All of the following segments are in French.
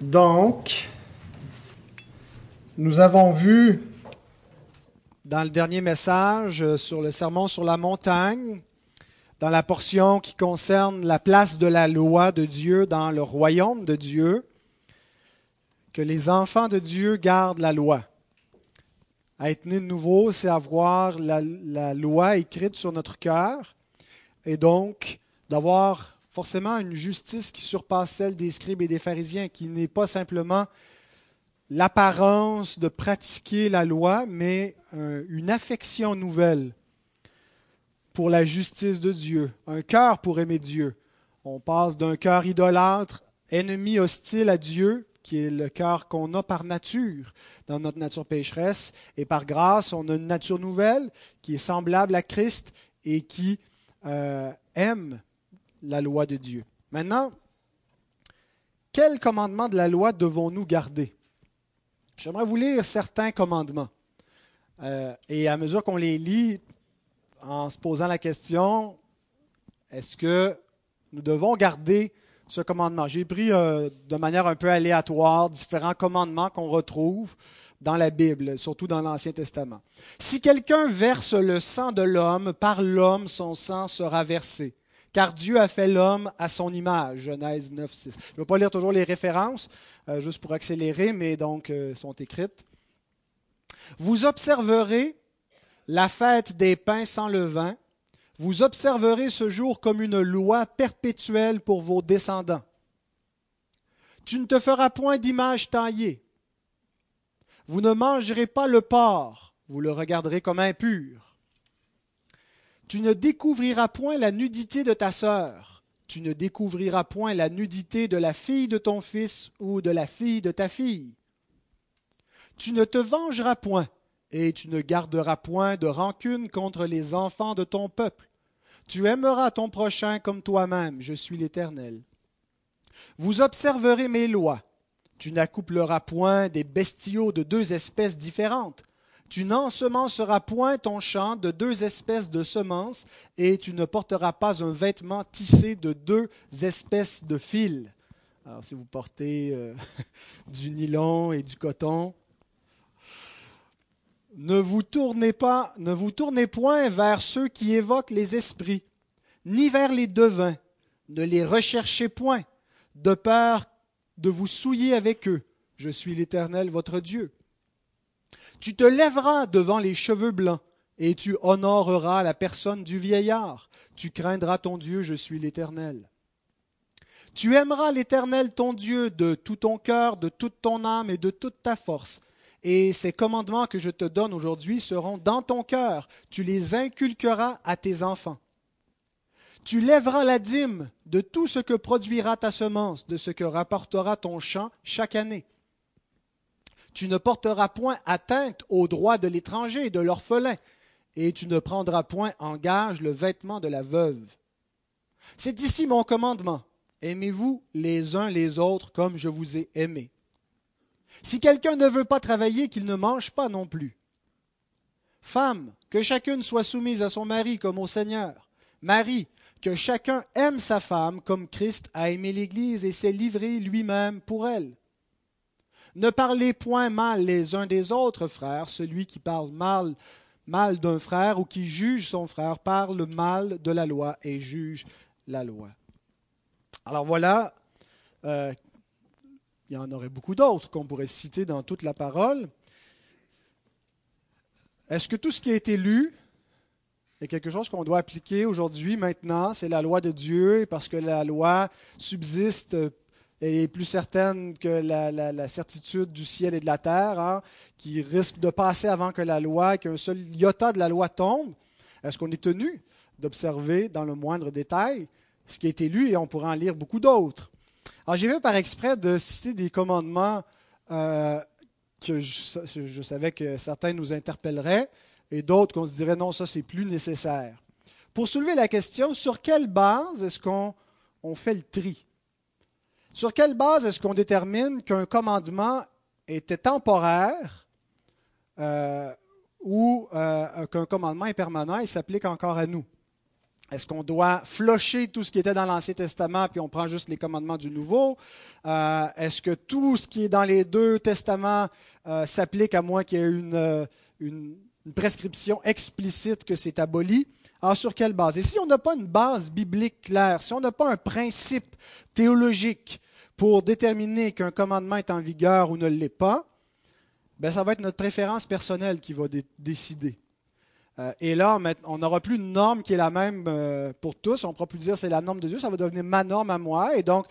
Donc, nous avons vu dans le dernier message euh, sur le sermon sur la montagne, dans la portion qui concerne la place de la loi de Dieu dans le royaume de Dieu, que les enfants de Dieu gardent la loi. À être né de nouveau, c'est avoir la, la, loi écrite sur notre cœur et donc d'avoir forcément une justice qui surpasse celle des scribes et des pharisiens, qui n'est pas simplement l'apparence de pratiquer la loi, mais euh, une affection nouvelle pour la justice de Dieu, un cœur pour aimer Dieu. On passe d'un cœur idolâtre, ennemi hostile à Dieu, qui est le cœur qu'on a par nature, dans notre nature pécheresse, et par grâce, on a une nature nouvelle qui est semblable à Christ et qui euh, aime la loi de Dieu. Maintenant, quel commandement de la loi devons-nous garder? J'aimerais vous lire certains commandements. Euh, et à mesure qu'on les lit, en se posant la question, est-ce que nous devons garder ce commandement? J'ai pris euh, de manière un peu aléatoire différents commandements qu'on retrouve dans la Bible, surtout dans l'Ancien Testament. Si quelqu'un verse le sang de l'homme, par l'homme son sang sera versé car Dieu a fait l'homme à son image. Genèse 9, 6. Je ne vais pas lire toujours les références, euh, juste pour accélérer, mais donc euh, sont écrites. Vous observerez la fête des pains sans levain. Vous observerez ce jour comme une loi perpétuelle pour vos descendants. Tu ne te feras point d'image taillée. Vous ne mangerez pas le porc, vous le regarderez comme impur. Tu ne découvriras point la nudité de ta sœur. Tu ne découvriras point la nudité de la fille de ton fils ou de la fille de ta fille. Tu ne te vengeras point, et tu ne garderas point de rancune contre les enfants de ton peuple. Tu aimeras ton prochain comme toi-même, je suis l'Éternel. Vous observerez mes lois. Tu n'accoupleras point des bestiaux de deux espèces différentes. Tu n'ensemenceras point ton champ de deux espèces de semences, et tu ne porteras pas un vêtement tissé de deux espèces de fils. Alors, si vous portez euh, du nylon et du coton, ne vous tournez pas, ne vous tournez point vers ceux qui évoquent les esprits, ni vers les devins. Ne les recherchez point, de peur de vous souiller avec eux. Je suis l'Éternel votre Dieu. Tu te lèveras devant les cheveux blancs, et tu honoreras la personne du vieillard. Tu craindras ton Dieu, je suis l'Éternel. Tu aimeras l'Éternel ton Dieu de tout ton cœur, de toute ton âme et de toute ta force. Et ces commandements que je te donne aujourd'hui seront dans ton cœur. Tu les inculqueras à tes enfants. Tu lèveras la dîme de tout ce que produira ta semence, de ce que rapportera ton champ chaque année. Tu ne porteras point atteinte aux droits de l'étranger et de l'orphelin, et tu ne prendras point en gage le vêtement de la veuve. C'est ici mon commandement. Aimez-vous les uns les autres comme je vous ai aimés. Si quelqu'un ne veut pas travailler, qu'il ne mange pas non plus. Femme, que chacune soit soumise à son mari comme au Seigneur. Mari, que chacun aime sa femme comme Christ a aimé l'Église et s'est livré lui-même pour elle. Ne parlez point mal les uns des autres, frères. Celui qui parle mal, mal d'un frère ou qui juge son frère parle mal de la loi et juge la loi. Alors voilà, euh, il y en aurait beaucoup d'autres qu'on pourrait citer dans toute la parole. Est-ce que tout ce qui a été lu est quelque chose qu'on doit appliquer aujourd'hui, maintenant? C'est la loi de Dieu, parce que la loi subsiste est plus certaine que la, certitude du ciel et de la terre, hein, qui risque de passer avant que la loi, qu'un seul iota de la loi tombe. Est-ce qu'on est tenu d'observer dans le moindre détail ce qui a été lu? Et on pourra en lire beaucoup d'autres? Alors j'ai fait par exprès de citer des commandements euh, que je, savais que certains nous interpelleraient et d'autres qu'on se dirait non, ça c'est plus nécessaire. Pour soulever la question, sur quelle base est-ce qu'on fait le tri? Sur quelle base est-ce qu'on détermine qu'un commandement était temporaire euh, ou euh, qu'un commandement est permanent et s'applique encore à nous? Est-ce qu'on doit flocher tout ce qui était dans l'Ancien Testament puis on prend juste les commandements du Nouveau? Euh, Est-ce que tout ce qui est dans les deux testaments s'applique à moins qu'il y ait une, une, prescription explicite que c'est aboli? Alors sur quelle base? Et si on n'a pas une base biblique claire, si on n'a pas un principe théologique pour déterminer qu'un commandement est en vigueur ou ne l'est pas, ben ça va être notre préférence personnelle qui va décider. Euh, et là, on n'aura plus une norme qui est la même euh, pour tous. On ne pourra plus dire c'est la norme de Dieu, ça va devenir ma norme à moi. Et donc,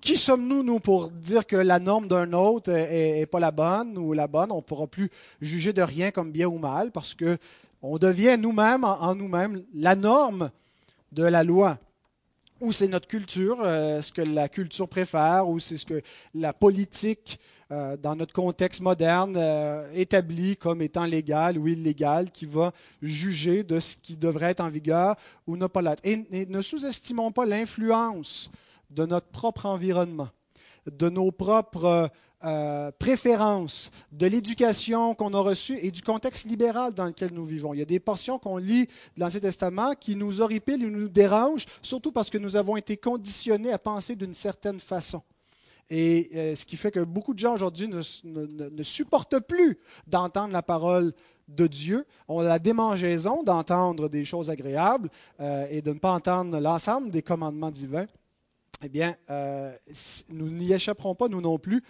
qui sommes-nous, nous, pour dire que la norme d'un autre est, pas la bonne ou la bonne? On ne pourra plus juger de rien comme bien ou mal parce que on devient nous-mêmes, en, nous-mêmes, la norme de la loi. Ou c'est notre culture, euh, ce que la culture préfère, ou c'est ce que la politique euh, dans notre contexte moderne, euh, établi comme étant légal ou illégal, qui va juger de ce qui devrait être en vigueur ou ne pas l'être. Et, ne sous-estimons pas l'influence de notre propre environnement, de nos propres euh, préférences, de l'éducation qu'on a reçue et du contexte libéral dans lequel nous vivons. Il y a des portions qu'on lit de l'Ancien Testament qui nous horripilent ou nous dérangent, surtout parce que nous avons été conditionnés à penser d'une certaine façon. Et euh, ce qui fait que beaucoup de gens aujourd'hui ne, supportent plus d'entendre la parole de Dieu, ont la démangeaison d'entendre des choses agréables euh, et de ne pas entendre l'ensemble des commandements divins. Eh bien, nous n'y échapperons pas, nous non plus,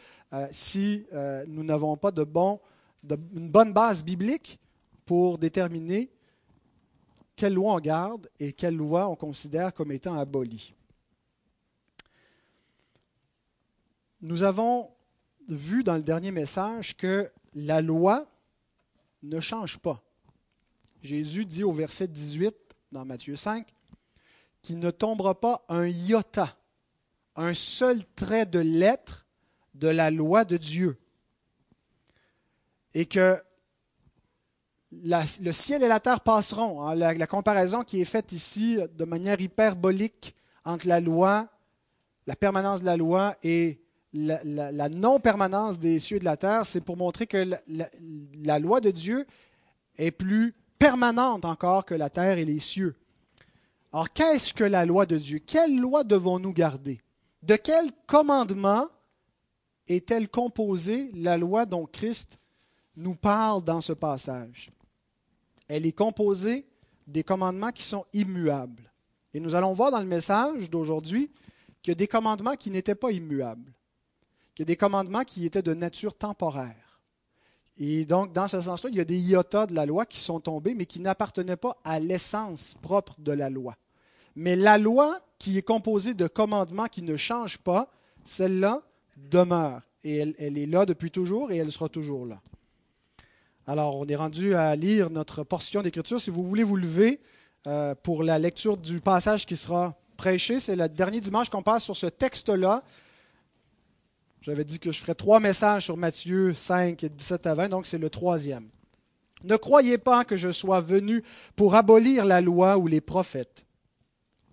si nous n'avons pas de bon, une bonne base biblique pour déterminer quelle loi on garde et quelle loi on considère comme étant abolie. Nous avons vu dans le dernier message que la loi ne change pas. Jésus dit au verset 18 dans Matthieu 5 qu'il ne tombera pas un iota, un seul trait de lettre de la loi de Dieu. Et que le ciel et la terre passeront. Hein. la, comparaison qui est faite ici de manière hyperbolique entre la loi, la permanence de la loi et la, non-permanence des cieux et de la terre, c'est pour montrer que la, loi de Dieu est plus permanente encore que la terre et les cieux. Alors, qu'est-ce que la loi de Dieu? Quelle loi devons-nous garder? De quel commandement est-elle composée, la loi dont Christ nous parle dans ce passage Elle est composée des commandements qui sont immuables. Et nous allons voir dans le message d'aujourd'hui qu'il y a des commandements qui n'étaient pas immuables il y a des commandements qui étaient de nature temporaire. Et donc, dans ce sens-là, il y a des iotas de la loi qui sont tombés, mais qui n'appartenaient pas à l'essence propre de la loi. Mais la loi qui est composée de commandements qui ne changent pas, celle-là demeure. Et elle, est là depuis toujours et elle sera toujours là. Alors, on est rendu à lire notre portion d'écriture. Si vous voulez vous lever euh, pour la lecture du passage qui sera prêché, c'est le dernier dimanche qu'on passe sur ce texte-là, j'avais dit que je ferais trois messages sur Matthieu 5, 17 à 20, donc c'est le troisième. Ne croyez pas que je sois venu pour abolir la loi ou les prophètes.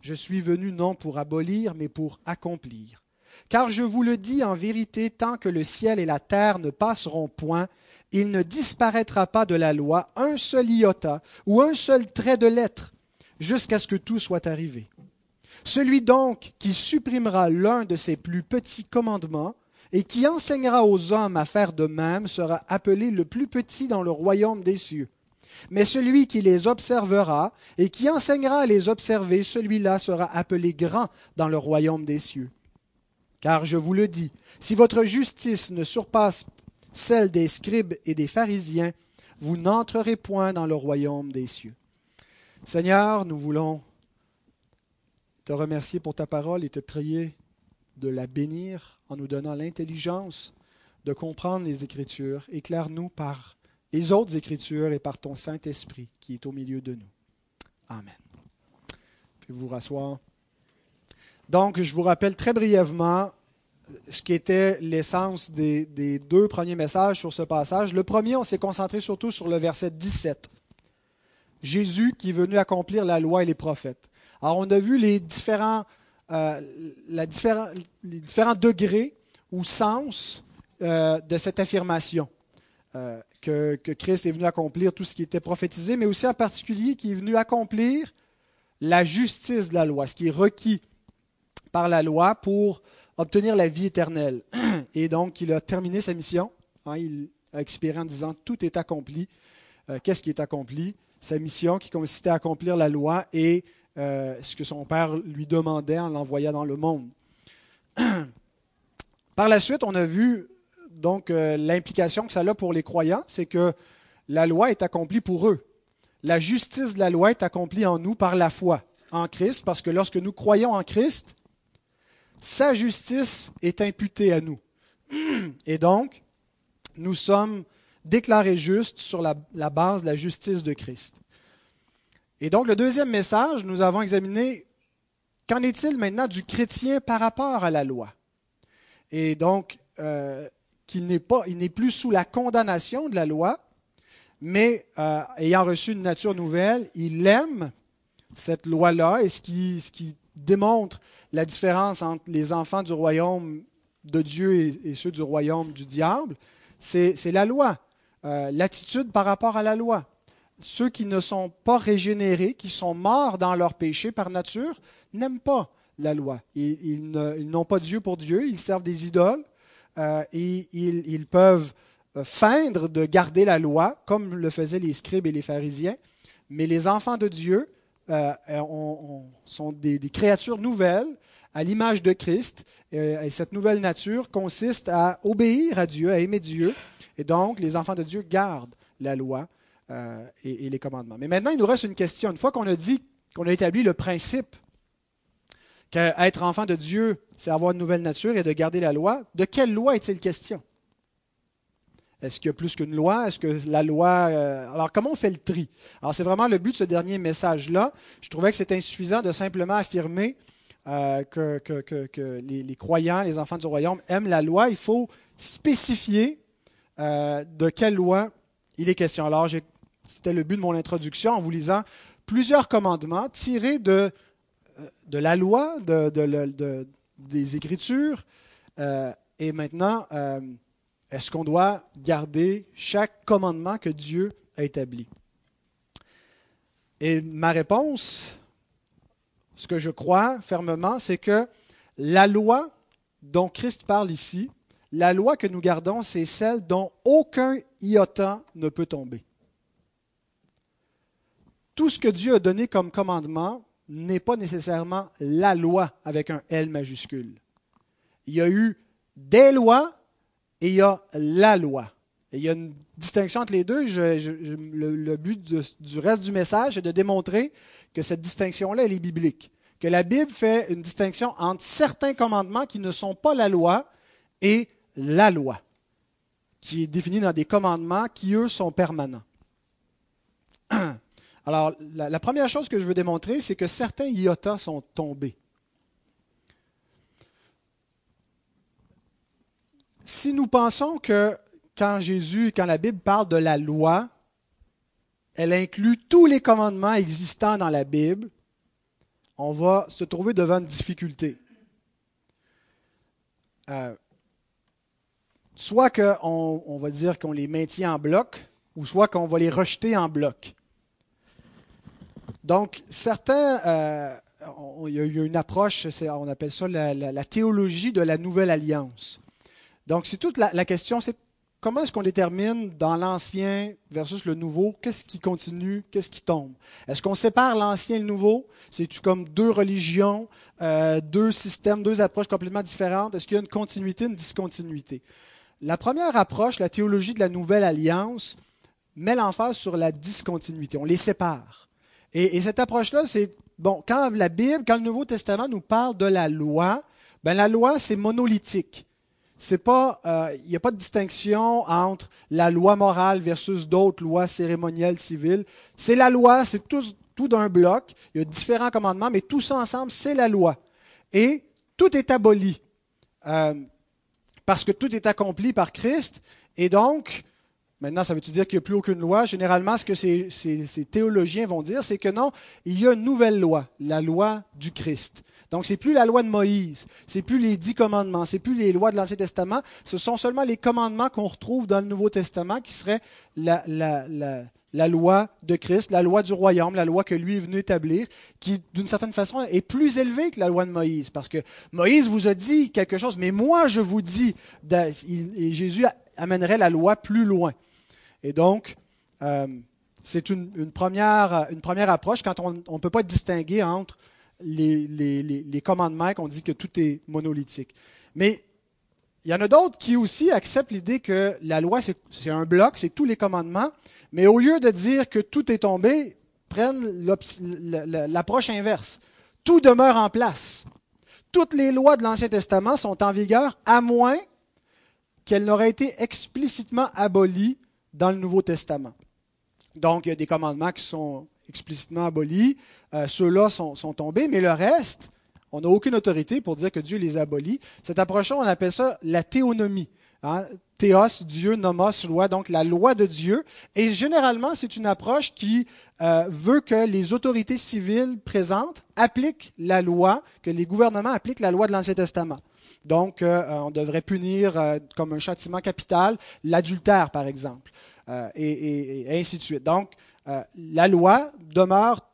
Je suis venu non pour abolir, mais pour accomplir. Car je vous le dis en vérité, tant que le ciel et la terre ne passeront point, il ne disparaîtra pas de la loi un seul iota ou un seul trait de lettre, jusqu'à ce que tout soit arrivé. Celui donc qui supprimera l'un de ces plus petits commandements et qui enseignera aux hommes à faire de même sera appelé le plus petit dans le royaume des cieux. Mais celui qui les observera et qui enseignera à les observer, celui-là sera appelé grand dans le royaume des cieux. Car je vous le dis, si votre justice ne surpasse celle des scribes et des pharisiens, vous n'entrerez point dans le royaume des cieux. Seigneur, nous voulons te remercier pour ta parole et te prier de la bénir en nous donnant l'intelligence de comprendre les Écritures. Éclaire-nous par les autres Écritures et par ton Saint-Esprit qui est au milieu de nous. Amen. Puis vous rasseoir. Donc, je vous rappelle très brièvement ce qui était l'essence des, deux premiers messages sur ce passage. Le premier, on s'est concentré surtout sur le verset 17. Jésus qui est venu accomplir la loi et les prophètes. Alors, on a vu les différents euh, la les différents degrés ou sens euh, de cette affirmation. Euh, que, Christ est venu accomplir tout ce qui était prophétisé, mais aussi en particulier qu'il est venu accomplir la justice de la loi, ce qui est requis par la loi pour obtenir la vie éternelle. Et donc, il a terminé sa mission. Hein, il a expiré en disant Tout est accompli. Euh, qu'est-ce qui est accompli? Sa mission qui consistait à accomplir la loi et euh, ce que son père lui demandait en l'envoyant dans le monde. Par la suite, on a vu donc euh, l'implication que ça a pour les croyants, c'est que la loi est accomplie pour eux. La justice de la loi est accomplie en nous par la foi en Christ, parce que lorsque nous croyons en Christ, sa justice est imputée à nous. Et donc, nous sommes déclarés justes sur la, base de la justice de Christ. Et donc, le deuxième message, nous avons examiné qu'en est-il maintenant du chrétien par rapport à la loi? Et donc, euh, qu'il n'est pas, il n'est plus sous la condamnation de la loi, mais euh, ayant reçu une nature nouvelle, il aime cette loi-là et ce qui démontre la différence entre les enfants du royaume de Dieu et, ceux du royaume du diable, c'est la loi, euh, l'attitude par rapport à la loi. Ceux qui ne sont pas régénérés, qui sont morts dans leur péché par nature, n'aiment pas la loi. Ils, n'ont pas Dieu pour Dieu, ils servent des idoles euh, et ils, peuvent euh, feindre de garder la loi, comme le faisaient les scribes et les pharisiens. Mais les enfants de Dieu euh, sont des, créatures nouvelles à l'image de Christ. et cette nouvelle nature consiste à obéir à Dieu, à aimer Dieu. Et donc, les enfants de Dieu gardent la loi et, et les commandements. Mais maintenant, il nous reste une question. Une fois qu'on a dit, qu'on a établi le principe qu'être enfant de Dieu, c'est avoir une nouvelle nature et de garder la loi, de quelle loi est-il question? Est-ce qu'il y a plus qu'une loi? Est-ce que la loi... Euh, alors, comment on fait le tri? Alors, c'est vraiment le but de ce dernier message-là. Je trouvais que c'était insuffisant de simplement affirmer euh, que, les, croyants, les enfants du royaume aiment la loi. Il faut spécifier euh, de quelle loi il est question. Alors, c'était le but de mon introduction en vous lisant plusieurs commandements tirés de, la loi, de, des Écritures. et maintenant est-ce qu'on doit garder chaque commandement que Dieu a établi? Et ma réponse, ce que je crois fermement, c'est que la loi dont Christ parle ici, la loi que nous gardons, c'est celle dont aucun iota ne peut tomber. Tout ce que Dieu a donné comme commandement n'est pas nécessairement la loi avec un L majuscule. Il y a eu des lois et il y a la loi. Et il y a une distinction entre les deux. le, but du reste du message est de démontrer que cette distinction-là, elle est biblique. Que la Bible fait une distinction entre certains commandements qui ne sont pas la loi et la loi, qui est définie dans des commandements qui, eux, sont permanents. Alors, la, première chose que je veux démontrer, c'est que certains iotas sont tombés. Si nous pensons que quand Jésus, quand la Bible parle de la loi, elle inclut tous les commandements existants dans la Bible, on va se trouver devant une difficulté. Euh, soit qu'on on va dire qu'on les maintient en bloc, ou soit qu'on va les rejeter en bloc. Donc, certains, euh, il y a une approche, on appelle ça la théologie de la nouvelle alliance. Donc, c'est toute la, question, c'est comment est-ce qu'on détermine dans l'ancien versus le nouveau, qu'est-ce qui continue, qu'est-ce qui tombe? Est-ce qu'on sépare l'ancien et le nouveau? C'est-tu comme deux religions, euh, deux systèmes, deux approches complètement différentes? Est-ce qu'il y a une continuité, une discontinuité? La première approche, la théologie de la nouvelle alliance, met l'emphase sur la discontinuité. On les sépare. Et, et cette approche-là, c'est, bon, quand la Bible, quand le Nouveau Testament nous parle de la loi, ben la loi, c'est monolithique c'est pas, euh, il n'y a pas de distinction entre la loi morale versus d'autres lois cérémonielles civiles. C'est la loi, c'est tout, tout d'un bloc. Il y a différents commandements, mais tout ça ensemble, c'est la loi. Et tout est aboli euh, parce que tout est accompli par Christ. Et donc, maintenant, ça veut-tu dire qu'il n'y a plus aucune loi? Généralement, ce que ces théologiens vont dire, c'est que non, il y a une nouvelle loi, la loi du Christ. Donc, ce n'est plus la loi de Moïse, ce n'est plus les dix commandements, ce n'est plus les lois de l'Ancien Testament, ce sont seulement les commandements qu'on retrouve dans le Nouveau Testament qui seraient la, loi de Christ, la loi du royaume, la loi que lui est venu établir, qui d'une certaine façon est plus élevée que la loi de Moïse. Parce que Moïse vous a dit quelque chose, mais moi je vous dis, et Jésus amènerait la loi plus loin. Et donc, euh, c'est une première approche quand on ne peut pas distinguer entre les, les, les commandements, qu'on dit que tout est monolithique. Mais il y en a d'autres qui aussi acceptent l'idée que la loi, c'est un bloc, c'est tous les commandements, mais au lieu de dire que tout est tombé, prennent l'approche inverse. Tout demeure en place. Toutes les lois de l'Ancien Testament sont en vigueur à moins qu'elles n'auraient été explicitement abolies dans le Nouveau Testament. Donc, il y a des commandements qui sont explicitement abolis, euh, ceux-là sont, sont, tombés, mais le reste, on n'a aucune autorité pour dire que Dieu les abolit. Cette approche on appelle ça la théonomie. Hein. Théos, Dieu, nomos, loi, donc la loi de Dieu. Et généralement, c'est une approche qui euh, veut que les autorités civiles présentes appliquent la loi, que les gouvernements appliquent la loi de l'Ancien Testament. Donc, euh, on devrait punir comme un châtiment capital l'adultère, par exemple, et, et, ainsi de suite. Donc, la loi demeure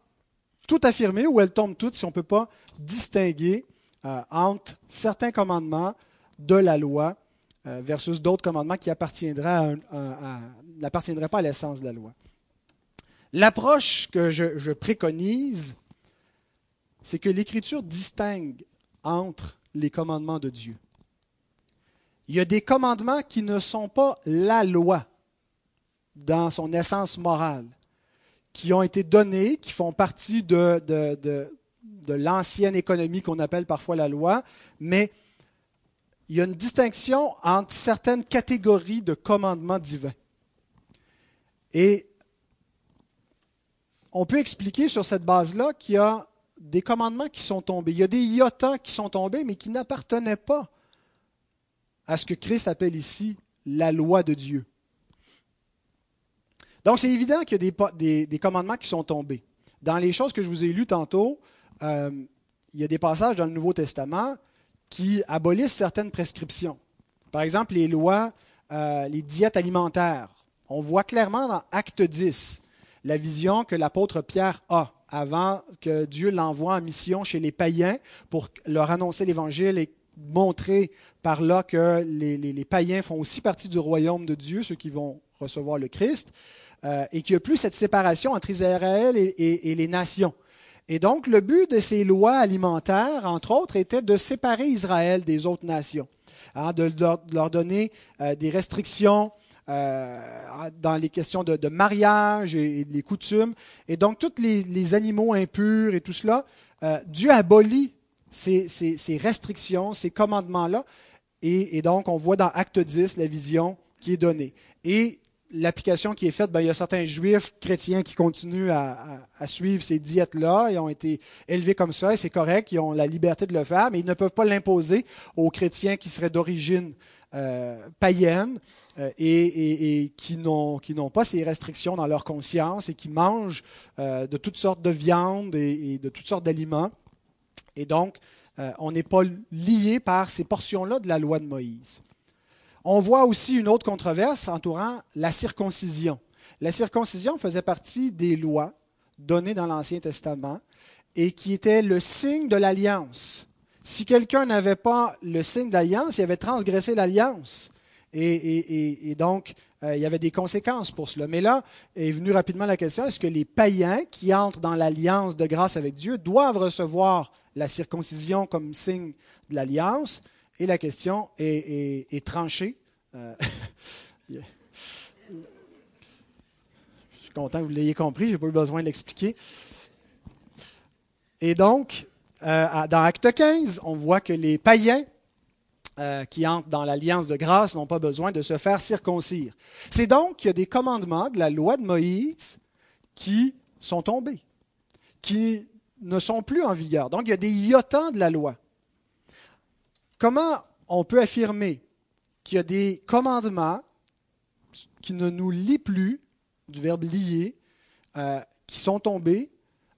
tout affirmée ou elle tombe toute si on ne peut pas distinguer euh, entre certains commandements de la loi euh, versus d'autres commandements qui n'appartiendraient pas à l'essence de la loi. L'approche que je, préconise, c'est que l'Écriture distingue entre les commandements de Dieu. Il y a des commandements qui ne sont pas la loi dans son essence morale, qui ont été donnés, qui font partie de, l'ancienne économie qu'on appelle parfois la loi, mais il y a une distinction entre certaines catégories de commandements divins. Et on peut expliquer sur cette base-là qu'il y a des commandements qui sont tombés. Il y a des iotas qui sont tombés, mais qui n'appartenaient pas à ce que Christ appelle ici la loi de Dieu. Donc c'est évident qu'il y a des, commandements qui sont tombés. Dans les choses que je vous ai lues tantôt, euh, il y a des passages dans le Nouveau Testament qui abolissent certaines prescriptions. Par exemple, les lois, euh, les diètes alimentaires. On voit clairement dans Acte 10 la vision que l'apôtre Pierre a avant que Dieu l'envoie en mission chez les païens pour leur annoncer l'Évangile et montrer par là que les, païens font aussi partie du royaume de Dieu, ceux qui vont recevoir le Christ, euh, et qu'il n'y a plus cette séparation entre Israël et les nations. Et donc, le but de ces lois alimentaires, entre autres, était de séparer Israël des autres nations, hein, de, leur donner euh, des restrictions euh, dans les questions de, mariage et, des coutumes. Et donc, tous les, animaux impurs et tout cela, Dieu abolit ces, ces, restrictions, ces commandements-là. Et, et, donc, on voit dans Acte 10 la vision qui est donnée. Et l'application qui est faite, ben, il y a certains juifs chrétiens qui continuent à, suivre ces diètes-là. Ils ont été élevés comme ça et c'est correct. Ils ont la liberté de le faire, mais ils ne peuvent pas l'imposer aux chrétiens qui seraient d'origine euh, païenne euh, et, qui n'ont pas ces restrictions dans leur conscience et qui mangent euh, de toutes sortes de viandes et, de toutes sortes d'aliments. Et donc, on n'est pas lié par ces portions-là de la loi de Moïse. On voit aussi une autre controverse entourant la circoncision. La circoncision faisait partie des lois données dans l'Ancien Testament et qui était le signe de l'alliance. Si quelqu'un n'avait pas le signe d'alliance, il avait transgressé l'alliance. Et, donc, euh, il y avait des conséquences pour cela. Mais là est venue rapidement la question, est-ce que les païens qui entrent dans l'alliance de grâce avec Dieu doivent recevoir la circoncision comme signe de l'alliance? Et la question est, tranchée. Euh, je suis content que vous l'ayez compris, je n'ai pas eu besoin de l'expliquer. Et donc, euh, dans Acte 15, on voit que les païens euh, qui entrent dans l'alliance de grâce n'ont pas besoin de se faire circoncire. C'est donc qu'il y a des commandements de la loi de Moïse qui sont tombés, qui ne sont plus en vigueur. Donc, il y a des iotants de la loi. Comment on peut affirmer qu'il y a des commandements qui ne nous lient plus, du verbe lier, euh, qui sont tombés,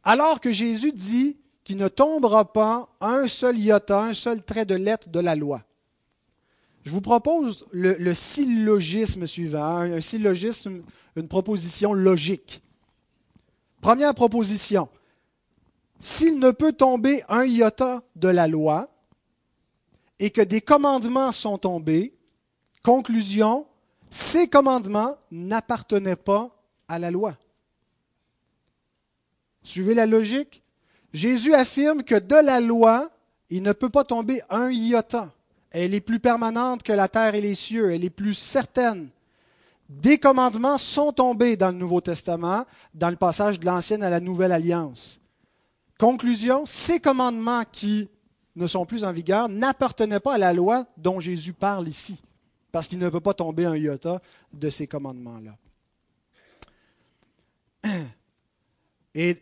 alors que Jésus dit qu'il ne tombera pas un seul iota, un seul trait de lettre de la loi? Je vous propose le, syllogisme suivant, un, syllogisme une proposition logique. Première proposition, s'il ne peut tomber un iota de la loi et que des commandements sont tombés, conclusion, ces commandements n'appartenaient pas à la loi. Suivez la logique Jésus affirme que de la loi, il ne peut pas tomber un iota. Elle est plus permanente que la terre et les cieux, elle est plus certaine. Des commandements sont tombés dans le Nouveau Testament, dans le passage de l'Ancienne à la Nouvelle Alliance. Conclusion, ces commandements qui ne sont plus en vigueur n'appartenaient pas à la loi dont Jésus parle ici, parce qu'il ne peut pas tomber un iota de ces commandements-là. Et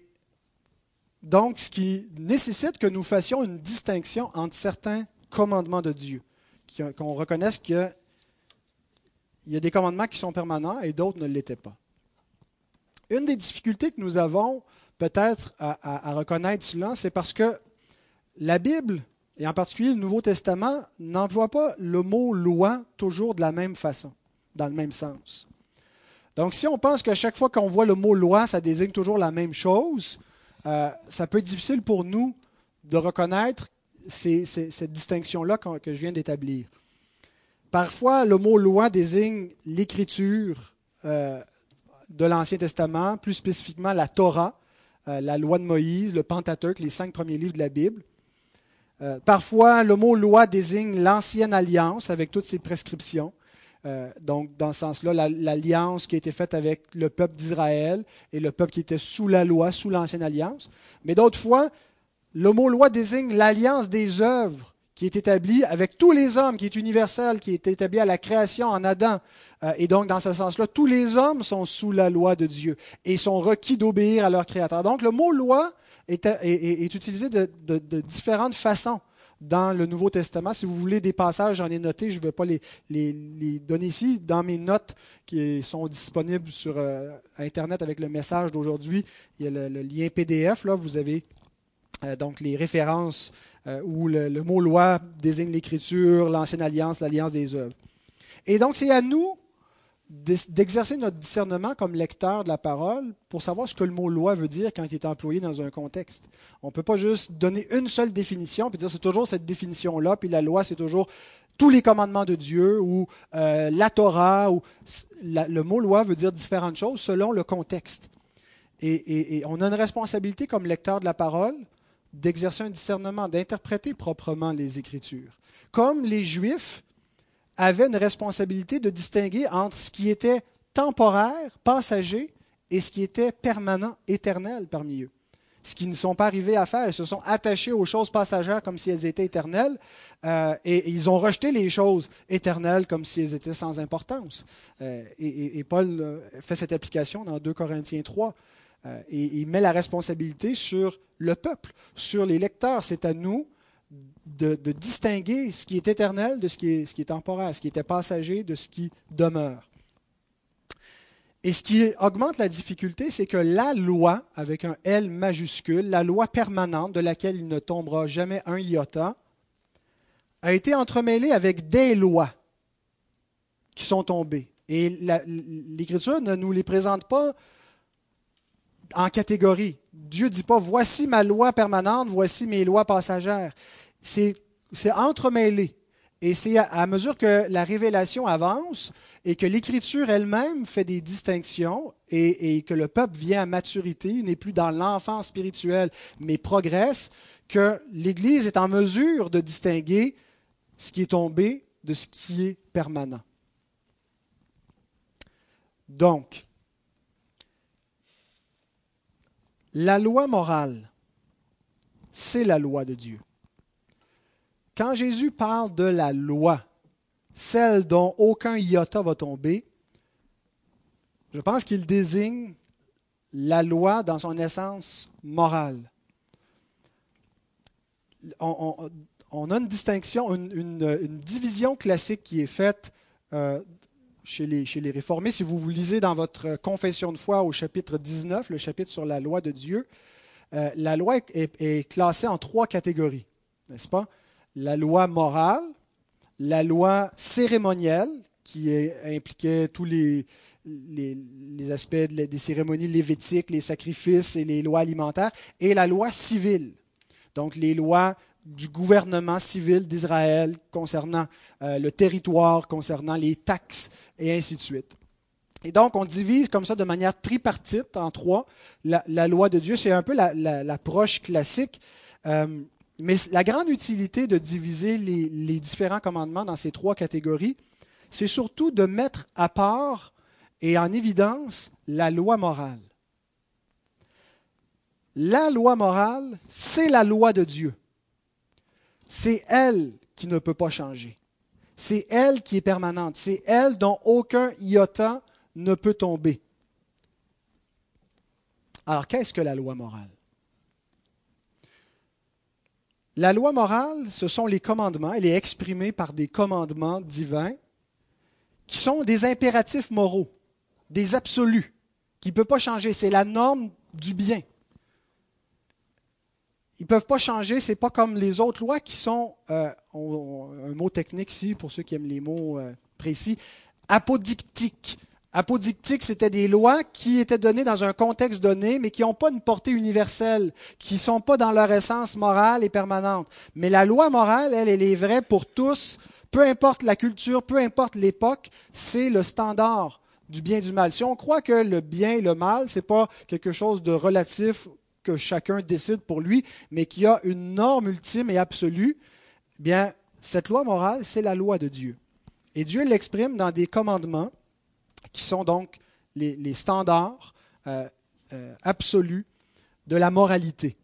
donc, ce qui nécessite que nous fassions une distinction entre certains commandements de Dieu, qu'on reconnaisse qu'il y a des commandements qui sont permanents et d'autres ne l'étaient pas. Une des difficultés que nous avons peut-être à, reconnaître cela, c'est parce que la Bible, et en particulier le Nouveau Testament, n'emploie pas le mot loi toujours de la même façon, dans le même sens. Donc, si on pense qu'à chaque fois qu'on voit le mot loi, ça désigne toujours la même chose, euh, ça peut être difficile pour nous de reconnaître cette distinction-là que je viens d'établir. Parfois, le mot loi désigne l'écriture euh, de l'Ancien Testament, plus spécifiquement la Torah, euh, la loi de Moïse, le Pentateuque, les cinq premiers livres de la Bible. Parfois, le mot loi désigne l'ancienne alliance avec toutes ses prescriptions. Euh, donc, dans ce sens-là, l'alliance qui a été faite avec le peuple d'Israël et le peuple qui était sous la loi, sous l'ancienne alliance. Mais d'autres fois, le mot loi désigne l'alliance des œuvres qui est établie avec tous les hommes, qui est universelle, qui est établie à la création en Adam. Euh, et donc, dans ce sens-là, tous les hommes sont sous la loi de Dieu et sont requis d'obéir à leur Créateur. Donc, le mot loi est, utilisé de différentes façons dans le Nouveau Testament. Si vous voulez des passages, j'en ai noté, je ne vais pas les, donner ici. Dans mes notes qui sont disponibles sur euh, Internet avec le message d'aujourd'hui, il y a le, lien PDF. Là, vous avez euh, donc les références euh, où le, le, mot loi désigne l'écriture, l'ancienne alliance, l'alliance des œuvres. Et donc, c'est à nous d'exercer notre discernement comme lecteur de la parole pour savoir ce que le mot loi veut dire quand il est employé dans un contexte. On ne peut pas juste donner une seule définition puis dire c'est toujours cette définition-là, puis la loi c'est toujours tous les commandements de Dieu ou euh, la Torah. Ou, le mot loi veut dire différentes choses selon le contexte. Et, et on a une responsabilité comme lecteur de la parole d'exercer un discernement, d'interpréter proprement les Écritures. Comme les Juifs avait une responsabilité de distinguer entre ce qui était temporaire, passager, et ce qui était permanent, éternel parmi eux. Ce qu'ils ne sont pas arrivés à faire, ils se sont attachés aux choses passagères comme si elles étaient éternelles, euh, et, ils ont rejeté les choses éternelles comme si elles étaient sans importance. Euh, et, Paul euh, fait cette application dans 2 Corinthiens 3. et il met la responsabilité sur le peuple, sur les lecteurs. C'est à nous de, distinguer ce qui est éternel de ce qui est, ce qui temporaire, ce qui était passager de ce qui demeure. Et ce qui augmente la difficulté, c'est que la loi, avec un L majuscule, la loi permanente de laquelle il ne tombera jamais un iota, a été entremêlée avec des lois qui sont tombées. Et l'Écriture ne nous les présente pas en catégorie. Dieu ne dit pas, voici ma loi permanente, voici mes lois passagères c'est entremêlé. Et c'est à, mesure que la révélation avance et que l'Écriture elle-même fait des distinctions et, que le peuple vient à maturité, n'est plus dans l'enfant spirituel, mais progresse, que l'Église est en mesure de distinguer ce qui est tombé de ce qui est permanent. Donc, la loi morale, c'est la loi de Dieu. Quand Jésus parle de la loi, celle dont aucun iota va tomber, je pense qu'il désigne la loi dans son essence morale. On, a une distinction, une, division classique qui est faite euh, chez, les, réformés. Si vous vous lisez dans votre confession de foi au chapitre 19, le chapitre sur la loi de Dieu, euh, la loi est classée en trois catégories, n'est-ce pas? La loi morale, la loi cérémonielle, qui impliquait tous les, aspects des cérémonies lévitiques, les sacrifices et les lois alimentaires, et la loi civile. Donc les lois du gouvernement civil d'Israël concernant euh, le territoire, concernant les taxes, et ainsi de suite. Et donc, on divise comme ça de manière tripartite en trois la, loi de Dieu. C'est un peu l'approche classique. Euh, mais la grande utilité de diviser les, différents commandements dans ces trois catégories, c'est surtout de mettre à part et en évidence la loi morale. La loi morale, c'est la loi de Dieu. C'est elle qui ne peut pas changer. C'est elle qui est permanente. C'est elle dont aucun iota ne peut tomber. Alors, qu'est-ce que la loi morale? La loi morale, ce sont les commandements. Elle est exprimée par des commandements divins qui sont des impératifs moraux, des absolus, qui ne peuvent pas changer. C'est la norme du bien. Ils ne peuvent pas changer, ce n'est pas comme les autres lois qui sont, euh, un mot technique ici pour ceux qui aiment les mots euh, précis, apodictiques. Apodictique, c'était des lois qui étaient données dans un contexte donné, mais qui n'ont pas une portée universelle, qui ne sont pas dans leur essence morale et permanente. Mais la loi morale, elle, elle est vraie pour tous, peu importe la culture, peu importe l'époque, c'est le standard du bien et du mal. Si on croit que le bien et le mal, ce n'est pas quelque chose de relatif que chacun décide pour lui, mais qu'il y a une norme ultime et absolue, eh bien, cette loi morale, c'est la loi de Dieu. Et Dieu l'exprime dans des commandements qui sont donc les, standards euh, euh, absolus de la moralité.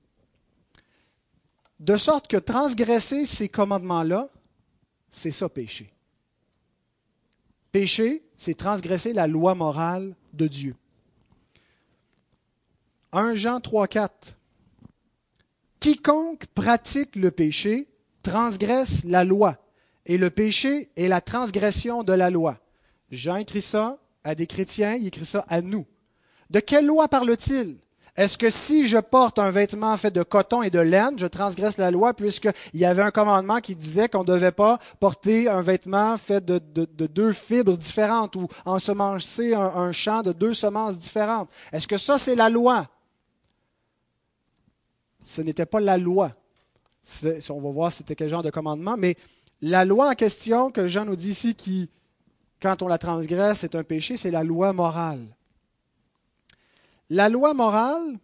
De sorte que transgresser ces commandements-là, c'est ça péché. Péché, c'est transgresser la loi morale de Dieu. 1 Jean 3, 4. Quiconque pratique le péché transgresse la loi, et le péché est la transgression de la loi. Jean écrit ça à des chrétiens, il écrit ça à nous. De quelle loi parle-t-il? Est-ce que si je porte un vêtement fait de coton et de laine, je transgresse la loi puisqu'il y avait un commandement qui disait qu'on ne devait pas porter un vêtement fait de, deux fibres différentes ou ensemencer un, champ de deux semences différentes? Est-ce que ça, c'est la loi? Ce n'était pas la loi. On va voir c'était quel genre de commandement, mais la loi en question que Jean nous dit ici qui quand on la transgresse, c'est un péché, c'est la loi morale. La loi morale,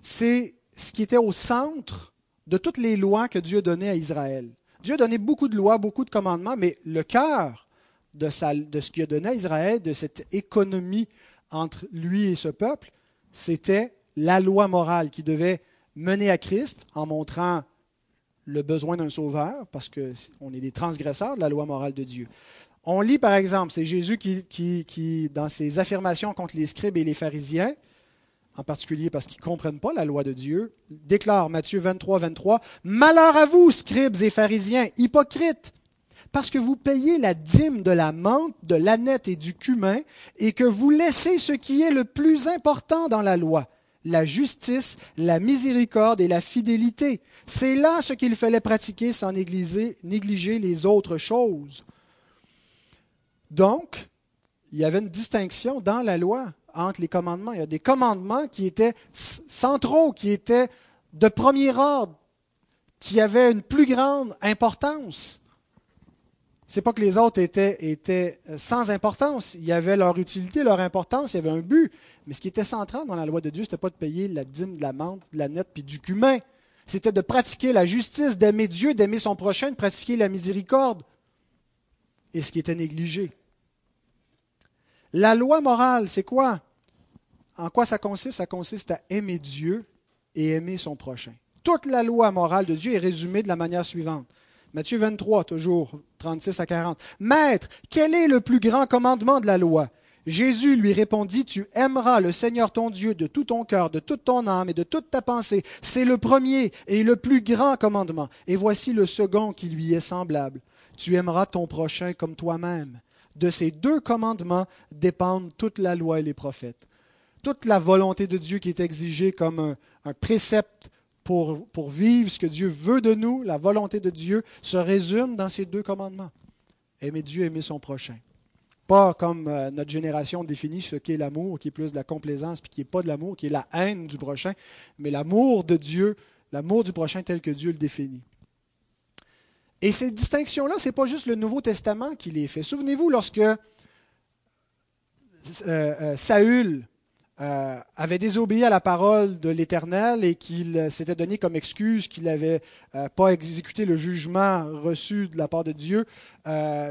c'est ce qui était au centre de toutes les lois que Dieu donnait à Israël. Dieu a donné beaucoup de lois, beaucoup de commandements, mais le cœur de, de ce qu'il a donné à Israël, de cette économie entre lui et ce peuple, c'était la loi morale qui devait mener à Christ en montrant le besoin d'un sauveur, parce qu'on est des transgresseurs de la loi morale de Dieu. On lit par exemple, c'est Jésus qui, qui, dans ses affirmations contre les scribes et les pharisiens, en particulier parce qu'ils ne comprennent pas la loi de Dieu, déclare Matthieu 23, 23, Malheur à vous, scribes et pharisiens, hypocrites, parce que vous payez la dîme de la menthe, de l'aneth et du cumin, et que vous laissez ce qui est le plus important dans la loi, la justice, la miséricorde et la fidélité. C'est là ce qu'il fallait pratiquer sans négliger, négliger les autres choses. Donc, il y avait une distinction dans la loi entre les commandements. Il y a des commandements qui étaient centraux, qui étaient de premier ordre, qui avaient une plus grande importance. C'est pas que les autres étaient, étaient sans importance. Il y avait leur utilité, leur importance, il y avait un but. Mais ce qui était central dans la loi de Dieu, ce n'était pas de payer la dîme de la menthe, de la nette, puis du cumin. C'était de pratiquer la justice, d'aimer Dieu, d'aimer son prochain, de pratiquer la miséricorde. Et ce qui était négligé. La loi morale, c'est quoi? En quoi ça consiste? Ça consiste à aimer Dieu et aimer son prochain. Toute la loi morale de Dieu est résumée de la manière suivante. Matthieu 23, toujours, 36 à 40. Maître, quel est le plus grand commandement de la loi? Jésus lui répondit, Tu aimeras le Seigneur ton Dieu de tout ton cœur, de toute ton âme et de toute ta pensée. C'est le premier et le plus grand commandement. Et voici le second qui lui est semblable. Tu aimeras ton prochain comme toi-même. De ces deux commandements dépendent toute la loi et les prophètes. Toute la volonté de Dieu qui est exigée comme un, un précepte pour, pour vivre ce que Dieu veut de nous, la volonté de Dieu, se résume dans ces deux commandements. aimer Dieu, aimer son prochain. Pas comme euh, notre génération définit ce qu'est l'amour, qui est plus de la complaisance, puis qui n'est pas de l'amour, qui est la haine du prochain, mais l'amour de Dieu, l'amour du prochain tel que Dieu le définit. Et ces distinctions-là, ce n'est pas juste le Nouveau Testament qui les fait. Souvenez-vous, lorsque euh, euh, Saül euh, avait désobéi à la parole de l'Éternel et qu'il euh, s'était donné comme excuse qu'il n'avait euh, pas exécuté le jugement reçu de la part de Dieu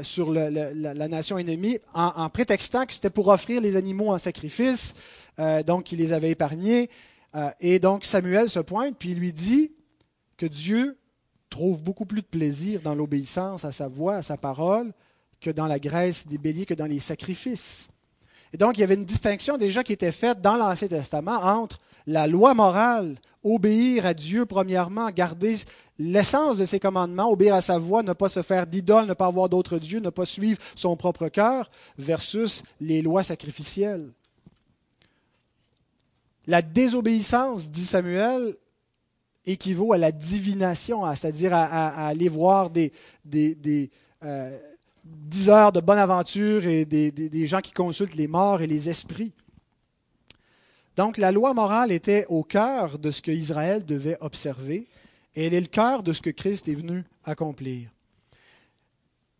sur la, nation ennemie, en, prétextant que c'était pour offrir les animaux en sacrifice, donc il les avait épargnés. et donc Samuel se pointe, puis il lui dit que Dieu trouve beaucoup plus de plaisir dans l'obéissance à sa voix, à sa parole, que dans la graisse des béliers, que dans les sacrifices. Donc, il y avait une distinction déjà qui était faite dans l'Ancien Testament entre la loi morale, obéir à Dieu premièrement, garder l'essence de ses commandements, obéir à sa voix, ne pas se faire d'idole, ne pas avoir d'autres dieux, ne pas suivre son propre cœur, versus les lois sacrificielles. La désobéissance, dit Samuel, équivaut à la divination, c'est-à-dire à, aller voir des, des, euh, dix heures de bonne aventure et des, gens qui consultent les morts et les esprits. Donc la loi morale était au cœur de ce que Israël devait observer et elle est le cœur de ce que Christ est venu accomplir.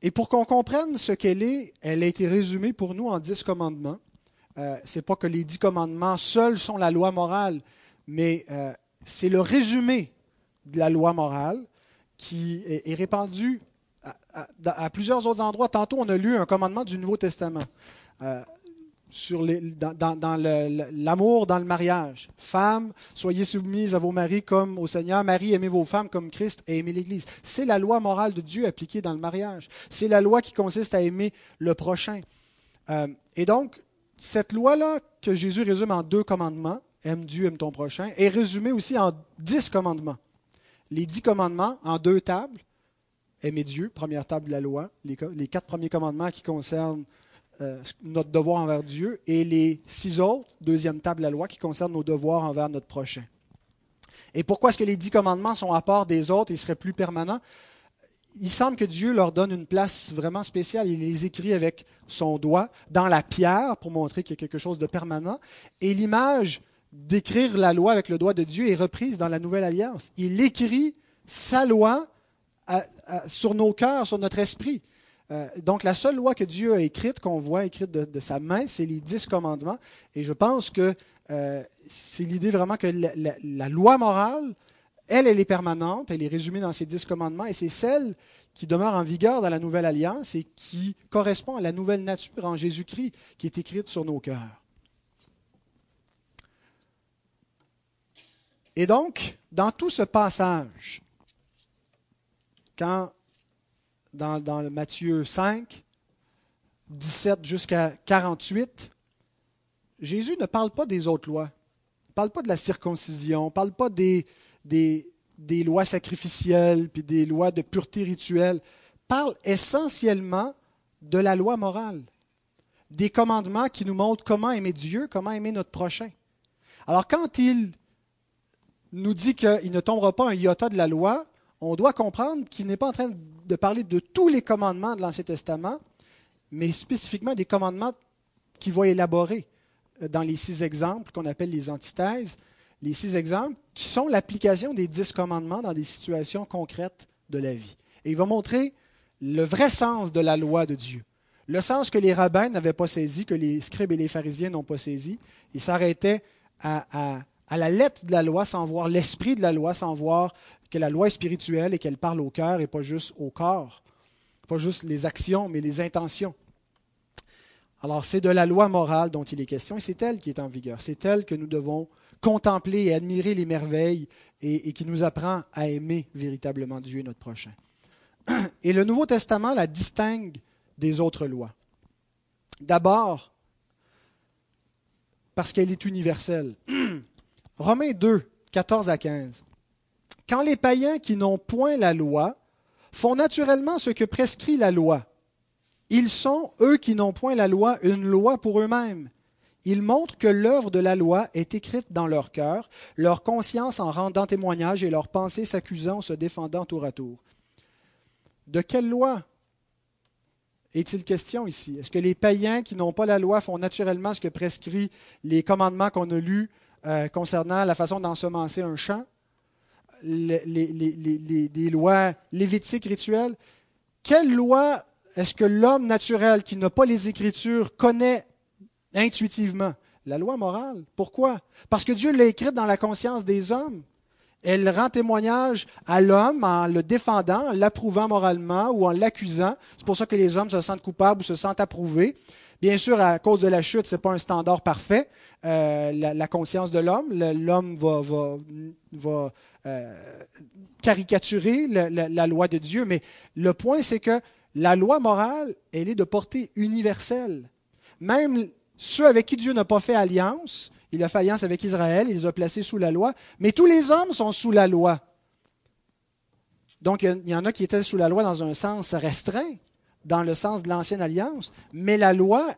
Et pour qu'on comprenne ce qu'elle est, elle a été résumée pour nous en dix commandements. Euh, ce n'est pas que les dix commandements seuls sont la loi morale, mais euh, c'est le résumé de la loi morale qui est répandu à, plusieurs autres endroits. Tantôt, on a lu un commandement du Nouveau Testament euh, sur dans, l'amour dans le mariage. Femmes, soyez soumises à vos maris comme au Seigneur. Marie, aimez vos femmes comme Christ et aimez l'Église. C'est la loi morale de Dieu appliquée dans le mariage. C'est la loi qui consiste à aimer le prochain. Euh, et donc, cette loi-là que Jésus résume en deux commandements, aime Dieu, aime ton prochain, est résumée aussi en dix commandements. Les dix commandements en deux tables aimer Dieu, première table de la loi, les, quatre premiers commandements qui concernent euh, notre devoir envers Dieu, et les six autres, deuxième table de la loi, qui concernent nos devoirs envers notre prochain. Et pourquoi est-ce que les dix commandements sont à part des autres et seraient plus permanents? Il semble que Dieu leur donne une place vraiment spéciale. Il les écrit avec son doigt dans la pierre pour montrer qu'il y a quelque chose de permanent. Et l'image d'écrire la loi avec le doigt de Dieu est reprise dans la Nouvelle Alliance. Il écrit sa loi sur nos cœurs, sur notre esprit. Euh, donc la seule loi que Dieu a écrite, qu'on voit écrite de, sa main, c'est les dix commandements. Et je pense que euh, c'est l'idée vraiment que la, loi morale, elle, elle est permanente, elle est résumée dans ces dix commandements, et c'est celle qui demeure en vigueur dans la nouvelle alliance et qui correspond à la nouvelle nature en Jésus-Christ qui est écrite sur nos cœurs. Et donc, dans tout ce passage, quand dans, le Matthieu 5, 17 jusqu'à 48, Jésus ne parle pas des autres lois, ne parle pas de la circoncision, ne parle pas des, lois sacrificielles, puis des lois de pureté rituelle, parle essentiellement de la loi morale, des commandements qui nous montrent comment aimer Dieu, comment aimer notre prochain. Alors quand il nous dit qu'il ne tombera pas un iota de la loi, on doit comprendre qu'il n'est pas en train de parler de tous les commandements de l'Ancien Testament, mais spécifiquement des commandements qu'il va élaborer euh, dans les six exemples qu'on appelle les antithèses, les six exemples qui sont l'application des dix commandements dans des situations concrètes de la vie. Et il va montrer le vrai sens de la loi de Dieu, le sens que les rabbins n'avaient pas saisi, que les scribes et les pharisiens n'ont pas saisi. Ils s'arrêtaient à, à la lettre de la loi sans voir l'esprit de la loi, sans voir que la loi est spirituelle et qu'elle parle au cœur et pas juste au corps, pas juste les actions, mais les intentions. Alors c'est de la loi morale dont il est question et c'est elle qui est en vigueur. C'est elle que nous devons contempler et admirer les merveilles et, qui nous apprend à aimer véritablement Dieu et notre prochain. Et le Nouveau Testament la distingue des autres lois. D'abord, parce qu'elle est universelle. Romains 2, 14 à 15. Quand les païens qui n'ont point la loi font naturellement ce que prescrit la loi, ils sont, eux qui n'ont point la loi, une loi pour eux-mêmes. Ils montrent que l'œuvre de la loi est écrite dans leur cœur, leur conscience en rendant témoignage et leurs pensées s'accusant, se défendant tour à tour. De quelle loi est-il question ici? Est-ce que les païens qui n'ont pas la loi font naturellement ce que prescrit les commandements qu'on a lus euh, concernant la façon d'ensemencer un champ? Les, lois lévitiques rituelles Quelle loi est-ce que l'homme naturel qui n'a pas les Écritures connaît intuitivement? La loi morale. Pourquoi? Parce que Dieu l'a écrite dans la conscience des hommes. Elle rend témoignage à l'homme en le défendant, en l'approuvant moralement ou en l'accusant. C'est pour ça que les hommes se sentent coupables ou se sentent approuvés. Bien sûr, à cause de la chute, ce n'est pas un standard parfait, euh, la, conscience de l'homme. L'homme va, euh, caricaturer la, loi de Dieu, mais le point, c'est que la loi morale, elle est de portée universelle. Même ceux avec qui Dieu n'a pas fait alliance, il a fait alliance avec Israël, il les a placés sous la loi, mais tous les hommes sont sous la loi. Donc il y en a qui étaient sous la loi dans un sens restreint, dans le sens de l'ancienne alliance, mais la loi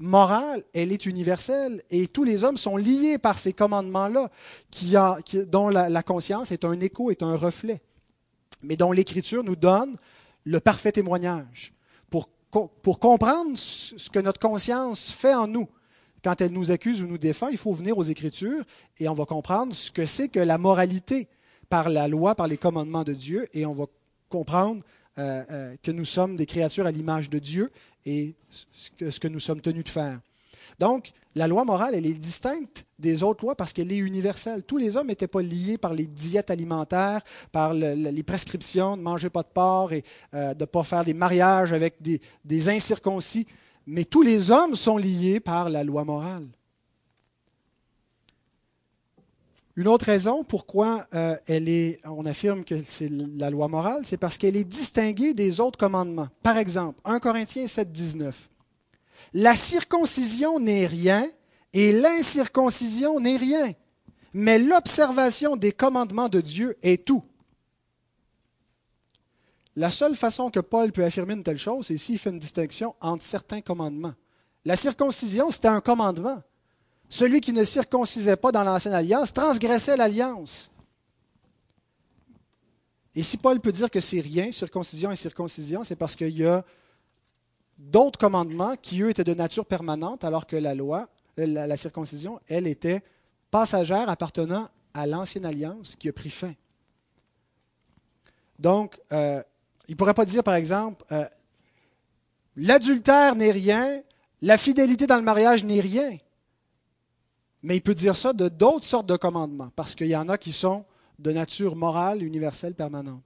morale, elle est universelle et tous les hommes sont liés par ces commandements-là, dont la, conscience est un écho, est un reflet, mais dont l'Écriture nous donne le parfait témoignage pour, comprendre ce que notre conscience fait en nous. Quand elle nous accuse ou nous défend, il faut venir aux Écritures et on va comprendre ce que c'est que la moralité par la loi, par les commandements de Dieu, et on va comprendre euh, euh, que nous sommes des créatures à l'image de Dieu et ce que, nous sommes tenus de faire. Donc, la loi morale, elle est distincte des autres lois parce qu'elle est universelle. Tous les hommes n'étaient pas liés par les diètes alimentaires, par les prescriptions de manger pas de porc et euh, de ne pas faire des mariages avec des, des incirconcis mais tous les hommes sont liés par la loi morale. Une autre raison pourquoi euh, elle est, on affirme que c'est la loi morale, c'est parce qu'elle est distinguée des autres commandements. Par exemple, 1 Corinthiens 7, 19. La circoncision n'est rien et l'incirconcision n'est rien, mais l'observation des commandements de Dieu est tout. La seule façon que Paul peut affirmer une telle chose, c'est s'il fait une distinction entre certains commandements. La circoncision, c'était un commandement. Celui qui ne circoncisait pas dans l'ancienne alliance transgressait l'alliance. Et si Paul peut dire que c'est rien, circoncision et circoncision, c'est parce qu'il y a d'autres commandements qui, eux, étaient de nature permanente, alors que la loi, la, circoncision, elle, était passagère appartenant à l'ancienne alliance qui a pris fin. Donc, euh, il ne pourrait pas dire, par exemple, euh, l'adultère n'est rien, la fidélité dans le mariage n'est rien. Mais il peut dire ça de d'autres sortes de commandements, parce qu'il y en a qui sont de nature morale, universelle, permanente.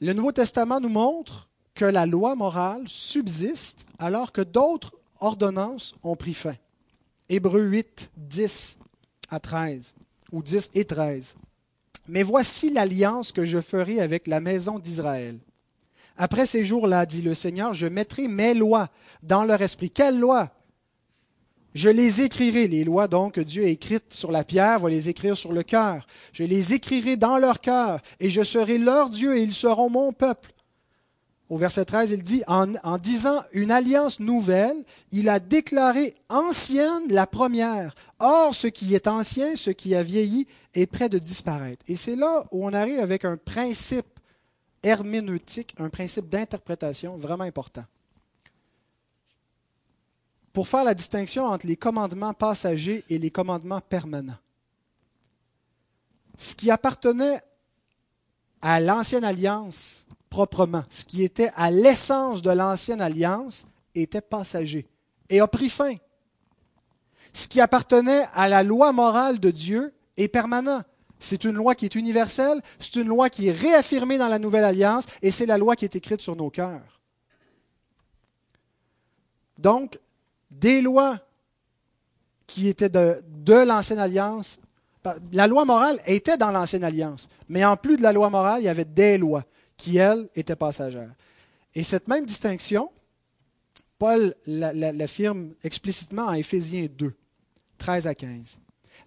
Le Nouveau Testament nous montre que la loi morale subsiste alors que d'autres ordonnances ont pris fin. Hébreux 8, 10 à 13, ou 10 et 13. Mais voici l'alliance que je ferai avec la maison d'Israël. Après ces jours-là, dit le Seigneur, je mettrai mes lois dans leur esprit. Quelles lois? Je les écrirai, les lois donc que Dieu a écrites sur la pierre, va les écrire sur le cœur. Je les écrirai dans leur cœur, et je serai leur Dieu, et ils seront mon peuple. Au verset 13, il dit, en, en, disant une alliance nouvelle, il a déclaré ancienne la première. Or, ce qui est ancien, ce qui a vieilli, est près de disparaître. Et c'est là où on arrive avec un principe herméneutique, un principe d'interprétation vraiment important. Pour faire la distinction entre les commandements passagers et les commandements permanents. Ce qui appartenait à l'ancienne alliance proprement, ce qui était à l'essence de l'ancienne alliance, était passager et a pris fin. Ce qui appartenait à la loi morale de Dieu est permanent. C'est une loi qui est universelle, c'est une loi qui est réaffirmée dans la Nouvelle Alliance, et c'est la loi qui est écrite sur nos cœurs. Donc, des lois qui étaient de, l'Ancienne Alliance, la loi morale était dans l'Ancienne Alliance, mais en plus de la loi morale, il y avait des lois qui, elles, étaient passagères. Et cette même distinction, Paul l'affirme explicitement en Éphésiens 2, 13 à 15.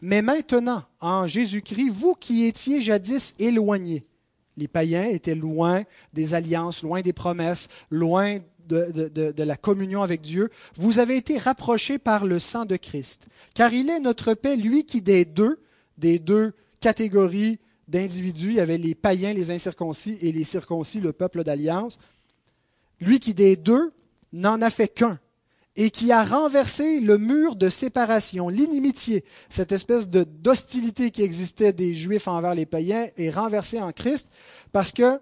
Mais maintenant, en Jésus-Christ, vous qui étiez jadis éloignés, les païens étaient loin des alliances, loin des promesses, loin de, la communion avec Dieu, vous avez été rapprochés par le sang de Christ. Car il est notre paix, lui qui des deux, des deux catégories d'individus, il y avait les païens, les incirconcis et les circoncis, le peuple d'alliance, lui qui des deux n'en a fait qu'un, et qui a renversé le mur de séparation, l'inimitié, cette espèce de d'hostilité qui existait des Juifs envers les païens, est renversée en Christ, parce que,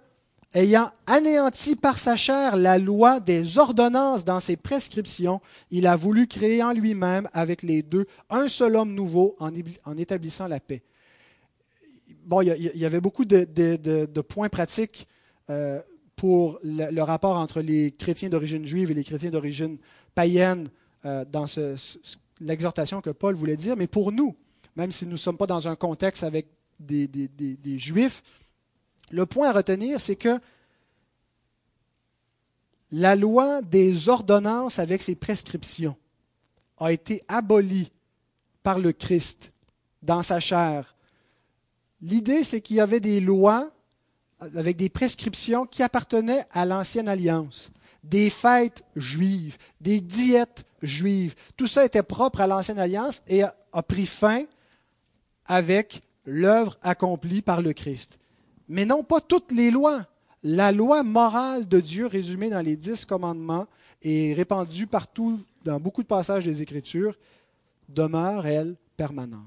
ayant anéanti par sa chair la loi des ordonnances dans ses prescriptions, il a voulu créer en lui-même, avec les deux, un seul homme nouveau en, établissant la paix. Bon, il y, avait beaucoup de, points pratiques euh, pour le, rapport entre les chrétiens d'origine juive et les chrétiens d'origine païenne euh, dans l'exhortation que Paul voulait dire, mais pour nous, même si nous ne sommes pas dans un contexte avec des, juifs, le point à retenir, c'est que la loi des ordonnances avec ses prescriptions a été abolie par le Christ dans sa chair. L'idée, c'est qu'il y avait des lois avec des prescriptions qui appartenaient à l'ancienne alliance des fêtes juives, des diètes juives. Tout ça était propre à l'ancienne alliance et a, pris fin avec l'œuvre accomplie par le Christ. Mais non pas toutes les lois. La loi morale de Dieu résumée dans les dix commandements et répandue partout dans beaucoup de passages des Écritures demeure, elle, permanente.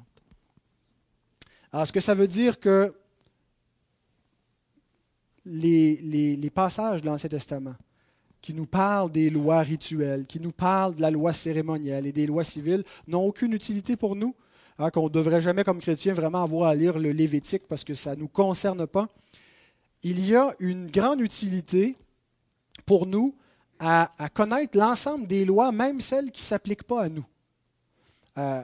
Alors, est-ce que ça veut dire que les passages de l'Ancien Testament qui nous parlent des lois rituelles, qui nous parlent de la loi cérémonielle et des lois civiles, n'ont aucune utilité pour nous, hein, qu'on ne devrait jamais comme chrétien vraiment avoir à lire le Lévitique parce que ça ne nous concerne pas. Il y a une grande utilité pour nous à, connaître l'ensemble des lois, même celles qui ne s'appliquent pas à nous. Euh,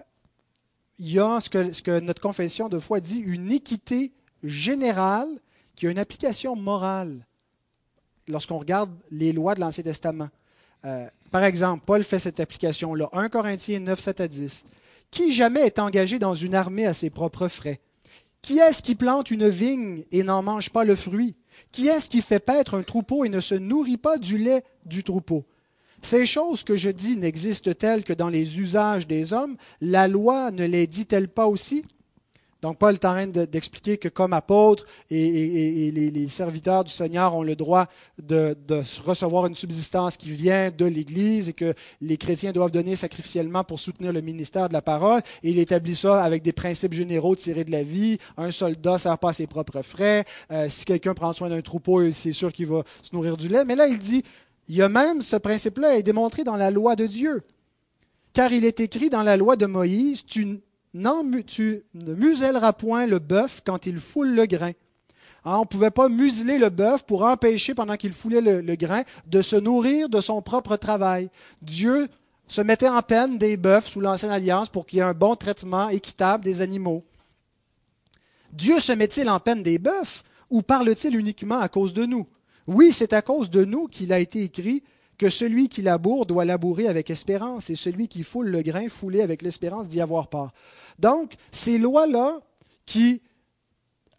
il y a ce que, notre confession de foi dit, une équité générale qui a une application morale lorsqu'on regarde les lois de l'Ancien Testament. Euh, par exemple, Paul fait cette application-là, 1 Corinthiens 9, 7 à 10. Qui jamais est engagé dans une armée à ses propres frais? Qui est-ce qui plante une vigne et n'en mange pas le fruit? Qui est-ce qui fait paître un troupeau et ne se nourrit pas du lait du troupeau? Ces choses que je dis n'existent-elles que dans les usages des hommes? La loi ne les dit-elle pas aussi? Donc, Paul est en train d'expliquer que comme apôtre et, les, serviteurs du Seigneur ont le droit de, recevoir une subsistance qui vient de l'Église et que les chrétiens doivent donner sacrificiellement pour soutenir le ministère de la parole. Et il établit ça avec des principes généraux tirés de la vie. Un soldat ne sert pas à ses propres frais. Euh, si quelqu'un prend soin d'un troupeau, c'est sûr qu'il va se nourrir du lait. Mais là, il dit, il y a même ce principe-là est démontré dans la loi de Dieu. Car il est écrit dans la loi de Moïse, tu tu ne muselleras point le bœuf quand il foule le grain. Hein, on ne pouvait pas museler le bœuf pour empêcher, pendant qu'il foulait le, grain, de se nourrir de son propre travail. Dieu se mettait en peine des bœufs sous l'ancienne alliance pour qu'il y ait un bon traitement équitable des animaux. Dieu se met-il en peine des bœufs ou parle-t-il uniquement à cause de nous? Oui, c'est à cause de nous qu'il a été écrit que celui qui laboure doit labourer avec espérance et celui qui foule le grain fouler avec l'espérance d'y avoir part. Donc, ces lois-là qui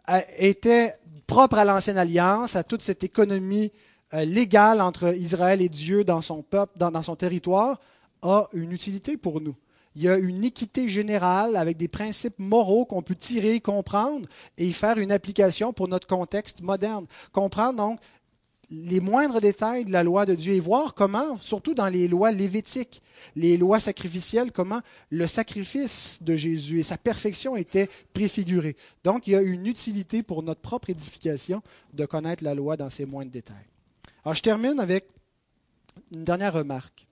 euh, étaient propres à l'ancienne alliance, à toute cette économie euh, légale entre Israël et Dieu dans son peuple, dans, son territoire, a une utilité pour nous. Il y a une équité générale avec des principes moraux qu'on peut tirer, comprendre et faire une application pour notre contexte moderne. Comprendre donc les moindres détails de la loi de Dieu et voir comment, surtout dans les lois lévitiques, les lois sacrificielles, comment le sacrifice de Jésus et sa perfection étaient préfigurés. Donc, il y a une utilité pour notre propre édification de connaître la loi dans ses moindres détails. Alors, je termine avec une dernière remarque.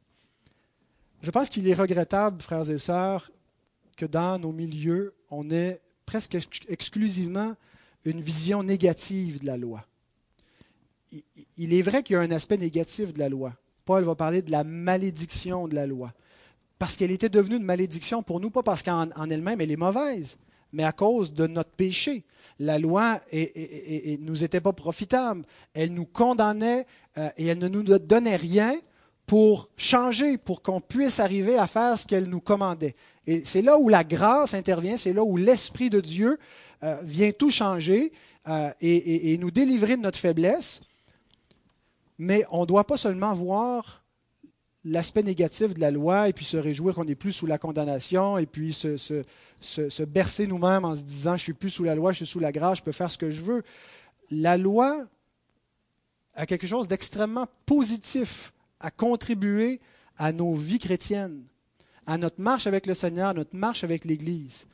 Je pense qu'il est regrettable, frères et sœurs, que dans nos milieux, on ait presque exclusivement une vision négative de la loi il est vrai qu'il y a un aspect négatif de la loi. Paul va parler de la malédiction de la loi. Parce qu'elle était devenue une malédiction pour nous, pas parce qu'en elle-même elle est mauvaise, mais à cause de notre péché. La loi ne nous était pas profitable. Elle nous condamnait euh, et elle ne nous donnait rien pour changer, pour qu'on puisse arriver à faire ce qu'elle nous commandait. Et c'est là où la grâce intervient, c'est là où l'Esprit de Dieu euh, vient tout changer euh, et, nous délivrer de notre faiblesse. Mais on ne doit pas seulement voir l'aspect négatif de la loi et puis se réjouir qu'on n'est plus sous la condamnation et puis se, bercer nous-mêmes en se disant je suis plus sous la loi, je suis sous la grâce, je peux faire ce que je veux. La loi a quelque chose d'extrêmement positif à contribuer à nos vies chrétiennes, à notre marche avec le Seigneur, notre marche avec l'Église,